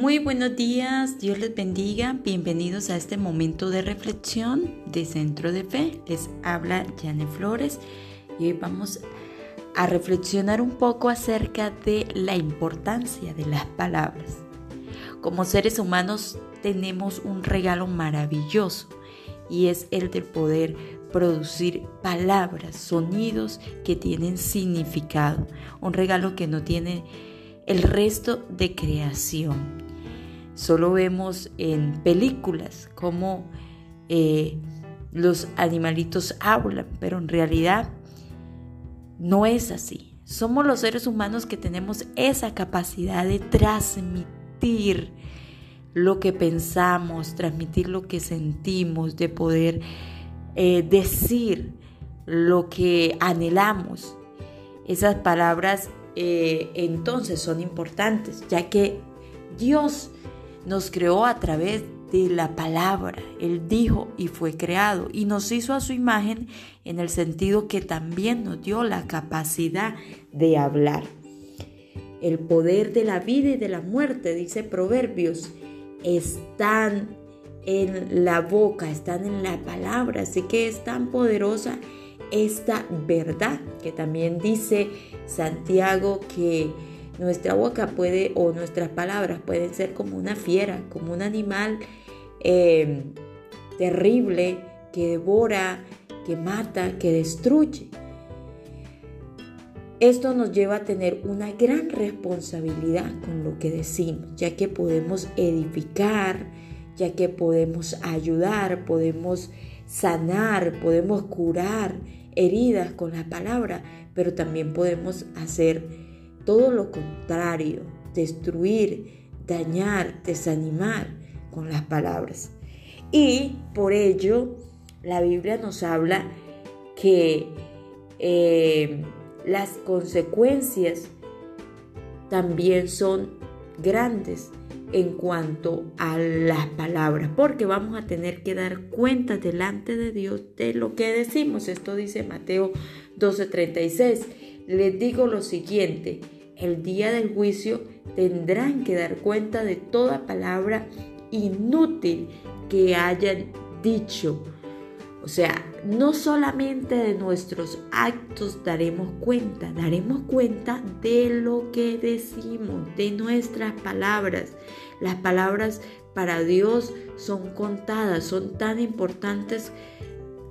Muy buenos días, Dios les bendiga, bienvenidos a este momento de reflexión de Centro de Fe. Les habla Jane Flores y hoy vamos a reflexionar un poco acerca de la importancia de las palabras. Como seres humanos tenemos un regalo maravilloso y es el de poder producir palabras, sonidos que tienen significado, un regalo que no tiene el resto de creación. Solo vemos en películas cómo eh, los animalitos hablan, pero en realidad no es así. Somos los seres humanos que tenemos esa capacidad de transmitir lo que pensamos, transmitir lo que sentimos, de poder eh, decir lo que anhelamos. Esas palabras eh, entonces son importantes, ya que Dios nos creó a través de la palabra. Él dijo y fue creado y nos hizo a su imagen en el sentido que también nos dio la capacidad de hablar. El poder de la vida y de la muerte, dice Proverbios, están en la boca, están en la palabra. Así que es tan poderosa esta verdad que también dice Santiago que nuestra boca puede o nuestras palabras pueden ser como una fiera, como un animal eh, terrible que devora, que mata, que destruye. Esto nos lleva a tener una gran responsabilidad con lo que decimos, ya que podemos edificar, ya que podemos ayudar, podemos sanar, podemos curar heridas con la palabra, pero también podemos hacer todo lo contrario, destruir, dañar, desanimar con las palabras. Y por ello la Biblia nos habla que eh, las consecuencias también son grandes en cuanto a las palabras, porque vamos a tener que dar cuenta delante de Dios de lo que decimos. Esto dice Mateo 12:36. Les digo lo siguiente, el día del juicio tendrán que dar cuenta de toda palabra inútil que hayan dicho. O sea, no solamente de nuestros actos daremos cuenta, daremos cuenta de lo que decimos, de nuestras palabras. Las palabras para Dios son contadas, son tan importantes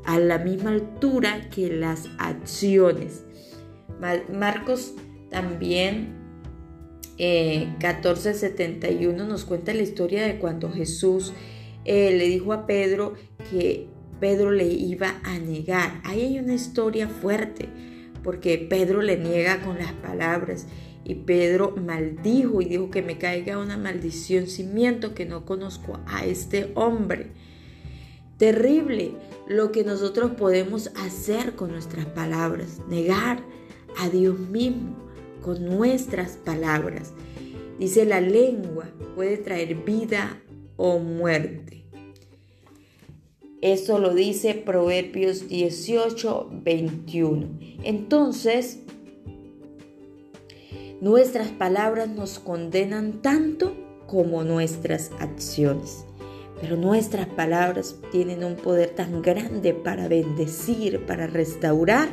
a la misma altura que las acciones. Marcos también eh, 1471 nos cuenta la historia de cuando Jesús eh, le dijo a Pedro que Pedro le iba a negar. Ahí hay una historia fuerte, porque Pedro le niega con las palabras y Pedro maldijo y dijo que me caiga una maldición sin miento que no conozco a este hombre. Terrible lo que nosotros podemos hacer con nuestras palabras, negar a Dios mismo con nuestras palabras. Dice la lengua puede traer vida o muerte. Eso lo dice Proverbios 18, 21. Entonces, nuestras palabras nos condenan tanto como nuestras acciones. Pero nuestras palabras tienen un poder tan grande para bendecir, para restaurar,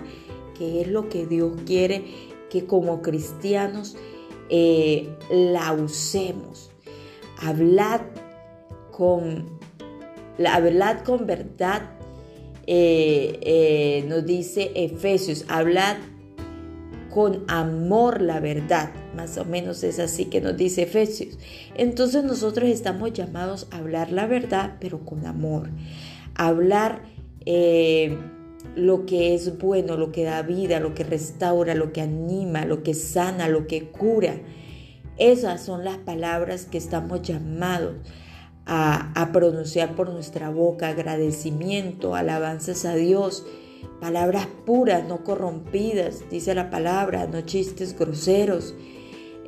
que es lo que Dios quiere que como cristianos eh, la usemos. Hablad con la verdad con verdad eh, eh, nos dice Efesios, hablad con amor la verdad. Más o menos es así que nos dice Efesios. Entonces nosotros estamos llamados a hablar la verdad, pero con amor. Hablar lo que es bueno, lo que da vida, lo que restaura, lo que anima, lo que sana, lo que cura. Esas son las palabras que estamos llamados a, pronunciar por nuestra boca agradecimiento, alabanzas a Dios, palabras puras, no corrompidas, dice la palabra, no chistes groseros.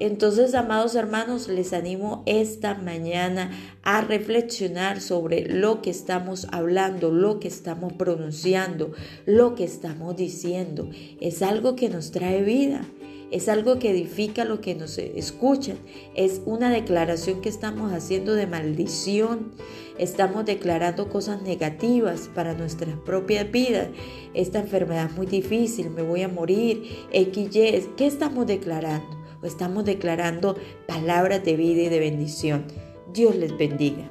Entonces, amados hermanos, les animo esta mañana a reflexionar sobre lo que estamos hablando, lo que estamos pronunciando, lo que estamos diciendo. Es algo que nos trae vida, es algo que edifica a los que nos escuchan, es una declaración que estamos haciendo de maldición, estamos declarando cosas negativas para nuestras propias vidas. Esta enfermedad es muy difícil, me voy a morir, X, Y, ¿qué estamos declarando? Estamos declarando palabras de vida y de bendición. Dios les bendiga.